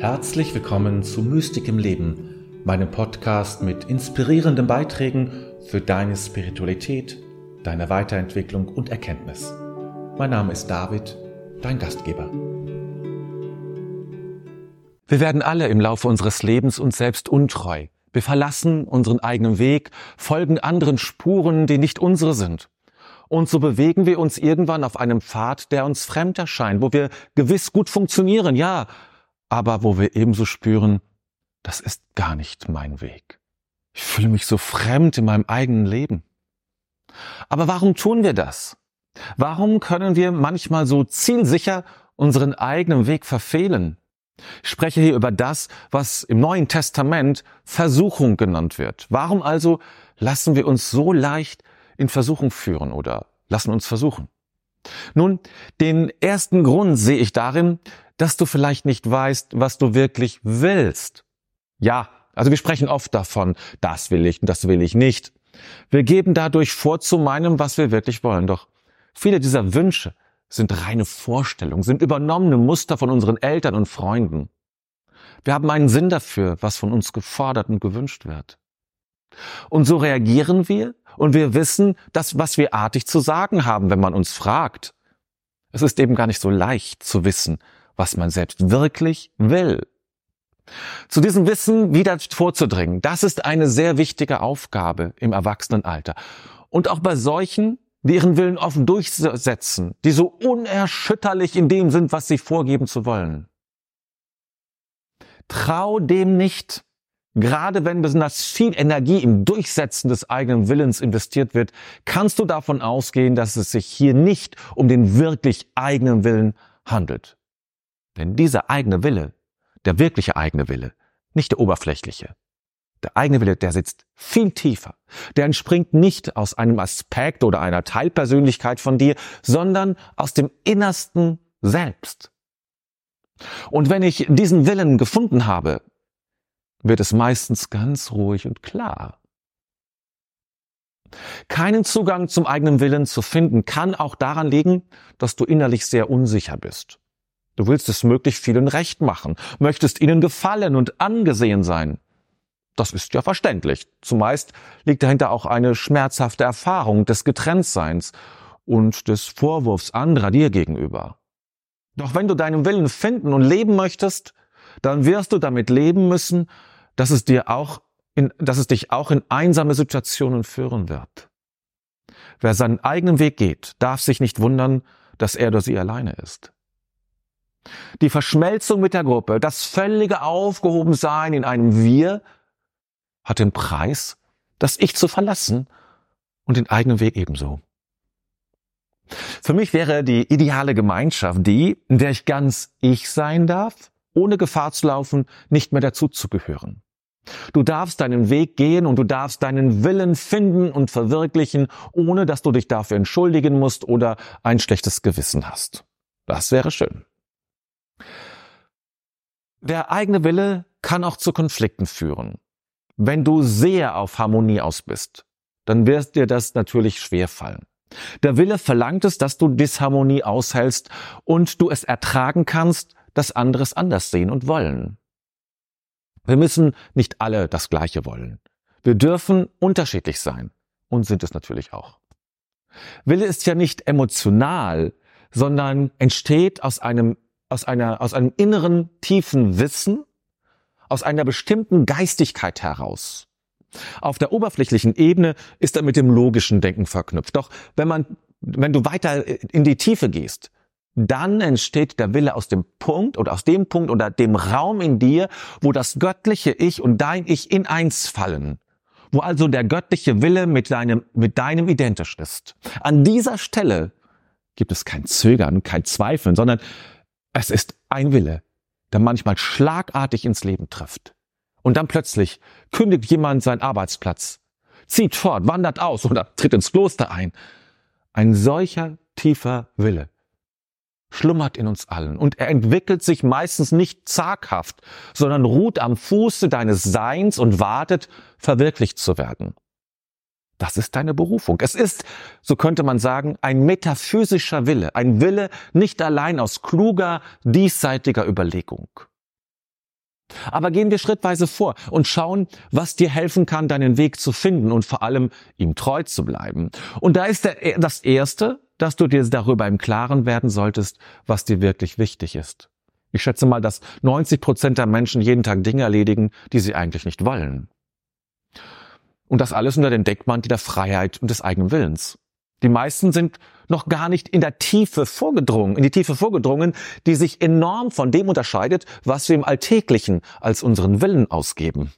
Herzlich willkommen zu Mystik im Leben, meinem Podcast mit inspirierenden Beiträgen für deine Spiritualität, deine Weiterentwicklung und Erkenntnis. Mein Name ist David, dein Gastgeber. Wir werden alle im Laufe unseres Lebens uns selbst untreu. Wir verlassen unseren eigenen Weg, folgen anderen Spuren, die nicht unsere sind. Und so bewegen wir uns irgendwann auf einem Pfad, der uns fremd erscheint, wo wir gewiss gut funktionieren, ja, aber wo wir ebenso spüren, das ist gar nicht mein Weg. Ich fühle mich so fremd in meinem eigenen Leben. Aber warum tun wir das? Warum können wir manchmal so zielsicher unseren eigenen Weg verfehlen? Ich spreche hier über das, was im Neuen Testament Versuchung genannt wird. Warum also lassen wir uns so leicht in Versuchung führen oder lassen uns versuchen? Nun, den ersten Grund sehe ich darin, dass du vielleicht nicht weißt, was du wirklich willst. Ja, also wir sprechen oft davon, das will ich und das will ich nicht. Wir geben dadurch vor zu meinem, was wir wirklich wollen. Doch viele dieser Wünsche sind reine Vorstellungen, sind übernommene Muster von unseren Eltern und Freunden. Wir haben einen Sinn dafür, was von uns gefordert und gewünscht wird. Und so reagieren wir und wir wissen das, was wir artig zu sagen haben, wenn man uns fragt. Es ist eben gar nicht so leicht zu wissen, was man selbst wirklich will. Zu diesem Wissen wieder vorzudringen, das ist eine sehr wichtige Aufgabe im Erwachsenenalter. Und auch bei solchen, die ihren Willen offen durchsetzen, die so unerschütterlich in dem sind, was sie vorgeben zu wollen. Trau dem nicht. Gerade wenn besonders viel Energie im Durchsetzen des eigenen Willens investiert wird, kannst du davon ausgehen, dass es sich hier nicht um den wirklich eigenen Willen handelt. Denn dieser eigene Wille, der wirkliche eigene Wille, nicht der oberflächliche, der eigene Wille, der sitzt viel tiefer. Der entspringt nicht aus einem Aspekt oder einer Teilpersönlichkeit von dir, sondern aus dem innersten Selbst. Und wenn ich diesen Willen gefunden habe, wird es meistens ganz ruhig und klar. Keinen Zugang zum eigenen Willen zu finden, kann auch daran liegen, dass du innerlich sehr unsicher bist. Du willst es möglichst vielen recht machen, möchtest ihnen gefallen und angesehen sein. Das ist ja verständlich. Zumeist liegt dahinter auch eine schmerzhafte Erfahrung des Getrenntseins und des Vorwurfs anderer dir gegenüber. Doch wenn du deinen Willen finden und leben möchtest, dann wirst du damit leben müssen, dass es dir auch in, dass es dich auch in einsame Situationen führen wird. Wer seinen eigenen Weg geht, darf sich nicht wundern, dass er oder sie alleine ist. Die Verschmelzung mit der Gruppe, das völlige Aufgehobensein in einem Wir hat den Preis, das Ich zu verlassen und den eigenen Weg ebenso. Für mich wäre die ideale Gemeinschaft die, in der ich ganz ich sein darf, ohne Gefahr zu laufen, nicht mehr dazuzugehören. Du darfst deinen Weg gehen und du darfst deinen Willen finden und verwirklichen, ohne dass du dich dafür entschuldigen musst oder ein schlechtes Gewissen hast. Das wäre schön. Der eigene Wille kann auch zu Konflikten führen. Wenn du sehr auf Harmonie aus bist, dann wird dir das natürlich schwer fallen. Der Wille verlangt es, dass du Disharmonie aushältst und du es ertragen kannst, dass andere es anders sehen und wollen. Wir müssen nicht alle das Gleiche wollen. Wir dürfen unterschiedlich sein und sind es natürlich auch. Wille ist ja nicht emotional, sondern entsteht aus einem aus einer, aus einem inneren tiefen Wissen, aus einer bestimmten Geistigkeit heraus. Auf der oberflächlichen Ebene ist er mit dem logischen Denken verknüpft. Doch wenn man, wenn du weiter in die Tiefe gehst, dann entsteht der Wille aus dem Punkt oder aus dem Punkt oder dem Raum in dir, wo das göttliche Ich und dein Ich in eins fallen. Wo also der göttliche Wille mit deinem, mit deinem identisch ist. An dieser Stelle gibt es kein Zögern, kein Zweifeln, sondern es ist ein Wille, der manchmal schlagartig ins Leben trifft. Und dann plötzlich kündigt jemand seinen Arbeitsplatz, zieht fort, wandert aus oder tritt ins Kloster ein. Ein solcher tiefer Wille schlummert in uns allen und er entwickelt sich meistens nicht zaghaft, sondern ruht am Fuße deines Seins und wartet, verwirklicht zu werden. Das ist deine Berufung. Es ist, so könnte man sagen, ein metaphysischer Wille, ein Wille nicht allein aus kluger, diesseitiger Überlegung. Aber gehen wir schrittweise vor und schauen, was dir helfen kann, deinen Weg zu finden und vor allem ihm treu zu bleiben. Und da ist der, das Erste, dass du dir darüber im Klaren werden solltest, was dir wirklich wichtig ist. Ich schätze mal, dass 90 Prozent der Menschen jeden Tag Dinge erledigen, die sie eigentlich nicht wollen. Und das alles unter den Deckmantel der Freiheit und des eigenen Willens. Die meisten sind noch gar nicht in der Tiefe vorgedrungen, in die Tiefe vorgedrungen, die sich enorm von dem unterscheidet, was wir im Alltäglichen als unseren Willen ausgeben.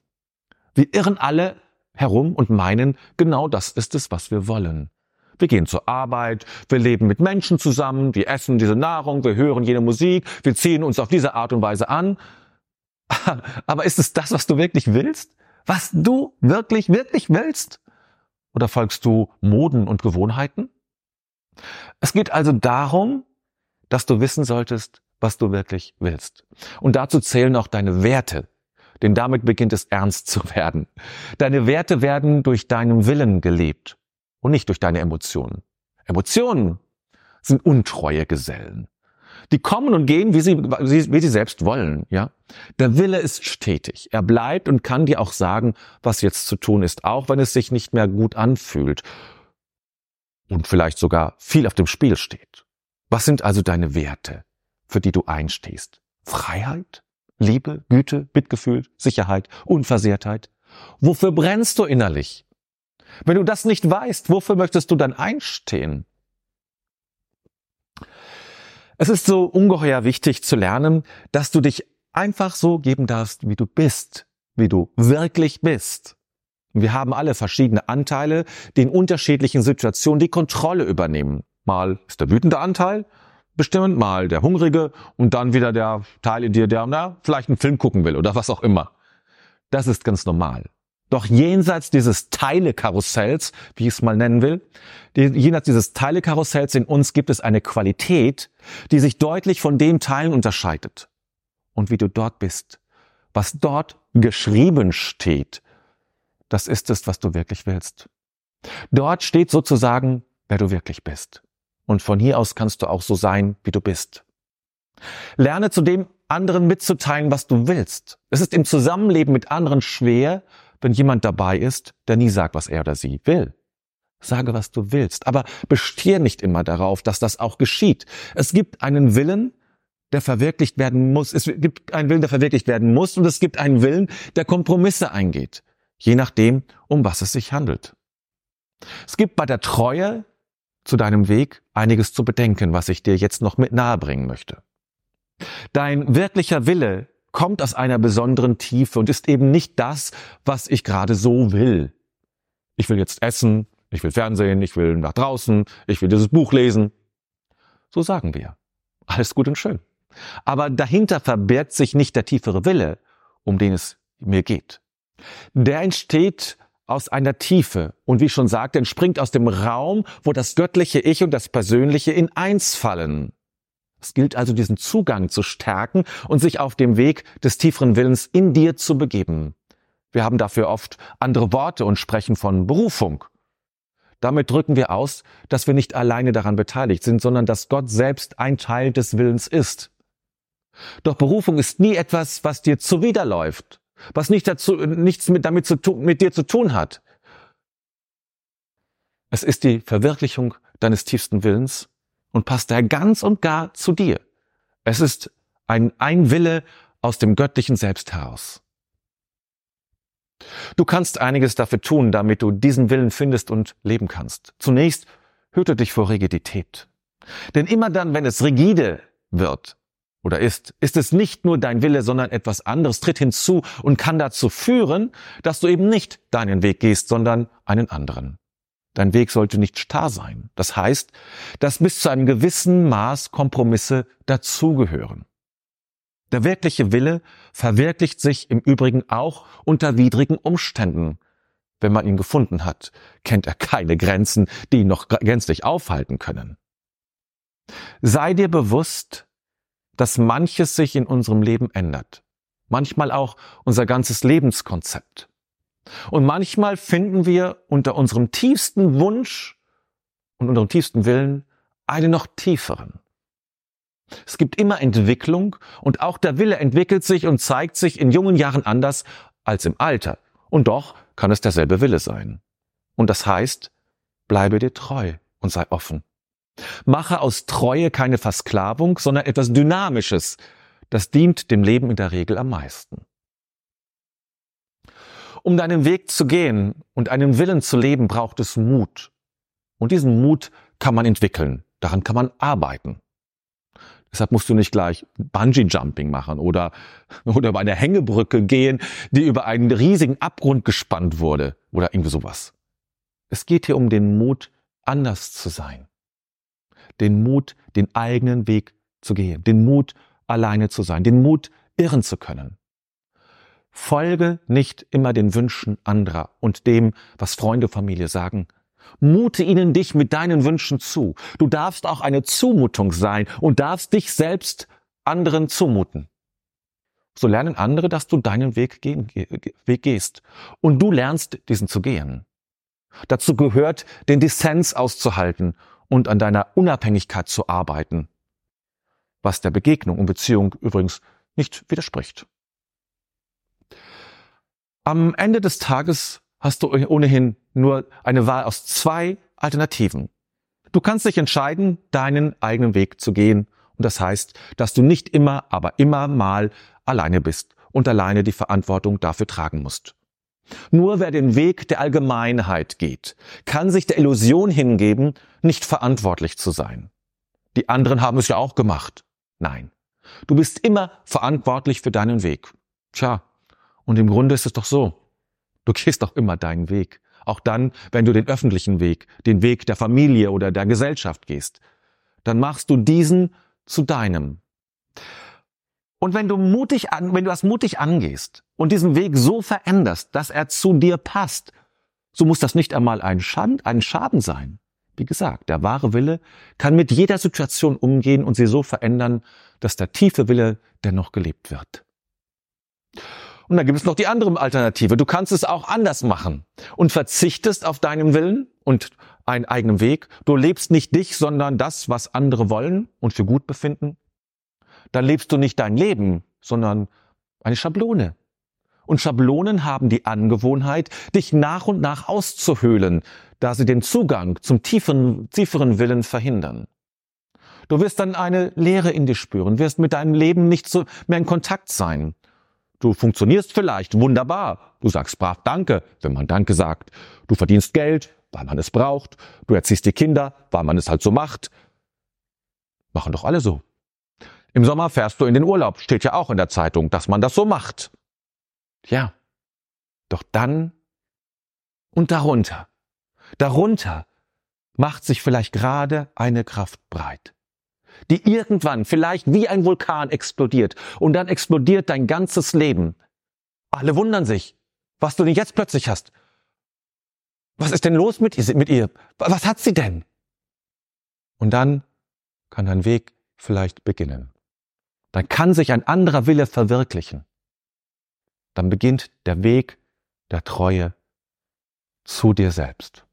Wir irren alle herum und meinen, genau das ist es, was wir wollen. Wir gehen zur Arbeit, wir leben mit Menschen zusammen, wir essen diese Nahrung, wir hören jene Musik, wir ziehen uns auf diese Art und Weise an. Aber ist es das, was du wirklich willst? Was du wirklich, wirklich willst? Oder folgst du Moden und Gewohnheiten? Es geht also darum, dass du wissen solltest, was du wirklich willst. Und dazu zählen auch deine Werte, denn damit beginnt es ernst zu werden. Deine Werte werden durch deinen Willen gelebt und nicht durch deine Emotionen. Emotionen sind untreue Gesellen. Die kommen und gehen, wie sie, wie sie selbst wollen, ja. Der Wille ist stetig. Er bleibt und kann dir auch sagen, was jetzt zu tun ist, auch wenn es sich nicht mehr gut anfühlt und vielleicht sogar viel auf dem Spiel steht. Was sind also deine Werte, für die du einstehst? Freiheit? Liebe, Güte, Mitgefühl, Sicherheit, Unversehrtheit? Wofür brennst du innerlich? Wenn du das nicht weißt, wofür möchtest du dann einstehen? Es ist so ungeheuer wichtig zu lernen, dass du dich einfach so geben darfst, wie du bist, wie du wirklich bist. Wir haben alle verschiedene Anteile, die in unterschiedlichen Situationen die Kontrolle übernehmen. Mal ist der wütende Anteil bestimmend, mal der hungrige und dann wieder der Teil in dir, der na, vielleicht einen Film gucken will oder was auch immer. Das ist ganz normal. Doch jenseits dieses Teilekarussells, wie ich es mal nennen will, jenseits dieses Teilekarussells in uns gibt es eine Qualität, die sich deutlich von dem Teilen unterscheidet. Und wie du dort bist, was dort geschrieben steht, das ist es, was du wirklich willst. Dort steht sozusagen, wer du wirklich bist. Und von hier aus kannst du auch so sein, wie du bist. Lerne zudem anderen mitzuteilen, was du willst. Es ist im Zusammenleben mit anderen schwer, wenn jemand dabei ist, der nie sagt, was er oder sie will. Sage, was du willst, aber bestier nicht immer darauf, dass das auch geschieht. Es gibt einen Willen, der verwirklicht werden muss. Es gibt einen Willen, der verwirklicht werden muss und es gibt einen Willen, der Kompromisse eingeht, je nachdem, um was es sich handelt. Es gibt bei der Treue zu deinem Weg einiges zu bedenken, was ich dir jetzt noch mit nahebringen möchte. Dein wirklicher Wille kommt aus einer besonderen Tiefe und ist eben nicht das, was ich gerade so will. Ich will jetzt essen, ich will Fernsehen, ich will nach draußen, ich will dieses Buch lesen. So sagen wir. Alles gut und schön. Aber dahinter verbirgt sich nicht der tiefere Wille, um den es mir geht. Der entsteht aus einer Tiefe und wie ich schon sagte, entspringt aus dem Raum, wo das göttliche Ich und das Persönliche in eins fallen. Es gilt also, diesen Zugang zu stärken und sich auf dem Weg des tieferen Willens in dir zu begeben. Wir haben dafür oft andere Worte und sprechen von Berufung. Damit drücken wir aus, dass wir nicht alleine daran beteiligt sind, sondern dass Gott selbst ein Teil des Willens ist. Doch Berufung ist nie etwas, was dir zuwiderläuft, was nicht dazu, nichts mit, damit zu tun, mit dir zu tun hat. Es ist die Verwirklichung deines tiefsten Willens und passt daher ganz und gar zu dir. Es ist ein, ein Wille aus dem göttlichen Selbst heraus. Du kannst einiges dafür tun, damit du diesen Willen findest und leben kannst. Zunächst hüte dich vor Rigidität. Denn immer dann, wenn es rigide wird oder ist, ist es nicht nur dein Wille, sondern etwas anderes tritt hinzu und kann dazu führen, dass du eben nicht deinen Weg gehst, sondern einen anderen. Dein Weg sollte nicht starr sein. Das heißt, dass bis zu einem gewissen Maß Kompromisse dazugehören. Der wirkliche Wille verwirklicht sich im Übrigen auch unter widrigen Umständen. Wenn man ihn gefunden hat, kennt er keine Grenzen, die ihn noch gänzlich aufhalten können. Sei dir bewusst, dass manches sich in unserem Leben ändert. Manchmal auch unser ganzes Lebenskonzept. Und manchmal finden wir unter unserem tiefsten Wunsch und unserem tiefsten Willen einen noch tieferen. Es gibt immer Entwicklung und auch der Wille entwickelt sich und zeigt sich in jungen Jahren anders als im Alter. Und doch kann es derselbe Wille sein. Und das heißt, bleibe dir treu und sei offen. Mache aus Treue keine Versklavung, sondern etwas Dynamisches. Das dient dem Leben in der Regel am meisten. Um deinen Weg zu gehen und einen Willen zu leben, braucht es Mut. Und diesen Mut kann man entwickeln. Daran kann man arbeiten. Deshalb musst du nicht gleich Bungee-Jumping machen oder, oder über eine Hängebrücke gehen, die über einen riesigen Abgrund gespannt wurde oder irgendwie sowas. Es geht hier um den Mut, anders zu sein. Den Mut, den eigenen Weg zu gehen. Den Mut, alleine zu sein. Den Mut, irren zu können. Folge nicht immer den Wünschen anderer und dem, was Freunde, Familie sagen, Mute ihnen dich mit deinen Wünschen zu. Du darfst auch eine Zumutung sein und darfst dich selbst anderen zumuten. So lernen andere, dass du deinen Weg, gehen, Weg gehst. Und du lernst, diesen zu gehen. Dazu gehört, den Dissens auszuhalten und an deiner Unabhängigkeit zu arbeiten. Was der Begegnung und Beziehung übrigens nicht widerspricht. Am Ende des Tages hast du ohnehin nur eine Wahl aus zwei Alternativen. Du kannst dich entscheiden, deinen eigenen Weg zu gehen. Und das heißt, dass du nicht immer, aber immer mal alleine bist und alleine die Verantwortung dafür tragen musst. Nur wer den Weg der Allgemeinheit geht, kann sich der Illusion hingeben, nicht verantwortlich zu sein. Die anderen haben es ja auch gemacht. Nein. Du bist immer verantwortlich für deinen Weg. Tja, und im Grunde ist es doch so. Du gehst doch immer deinen Weg. Auch dann, wenn du den öffentlichen Weg, den Weg der Familie oder der Gesellschaft gehst. Dann machst du diesen zu deinem. Und wenn du mutig an, wenn du das mutig angehst und diesen Weg so veränderst, dass er zu dir passt, so muss das nicht einmal ein Schaden, ein Schaden sein. Wie gesagt, der wahre Wille kann mit jeder Situation umgehen und sie so verändern, dass der tiefe Wille dennoch gelebt wird. Und dann gibt es noch die andere Alternative. Du kannst es auch anders machen und verzichtest auf deinen Willen und einen eigenen Weg. Du lebst nicht dich, sondern das, was andere wollen und für gut befinden. Dann lebst du nicht dein Leben, sondern eine Schablone. Und Schablonen haben die Angewohnheit, dich nach und nach auszuhöhlen, da sie den Zugang zum tiefen, tieferen Willen verhindern. Du wirst dann eine Leere in dir spüren, wirst mit deinem Leben nicht so mehr in Kontakt sein. Du funktionierst vielleicht wunderbar. Du sagst brav Danke, wenn man Danke sagt. Du verdienst Geld, weil man es braucht. Du erziehst die Kinder, weil man es halt so macht. Machen doch alle so. Im Sommer fährst du in den Urlaub. Steht ja auch in der Zeitung, dass man das so macht. Ja. Doch dann und darunter, darunter macht sich vielleicht gerade eine Kraft breit die irgendwann vielleicht wie ein Vulkan explodiert und dann explodiert dein ganzes Leben. Alle wundern sich, was du denn jetzt plötzlich hast. Was ist denn los mit ihr? Was hat sie denn? Und dann kann dein Weg vielleicht beginnen. Dann kann sich ein anderer Wille verwirklichen. Dann beginnt der Weg der Treue zu dir selbst.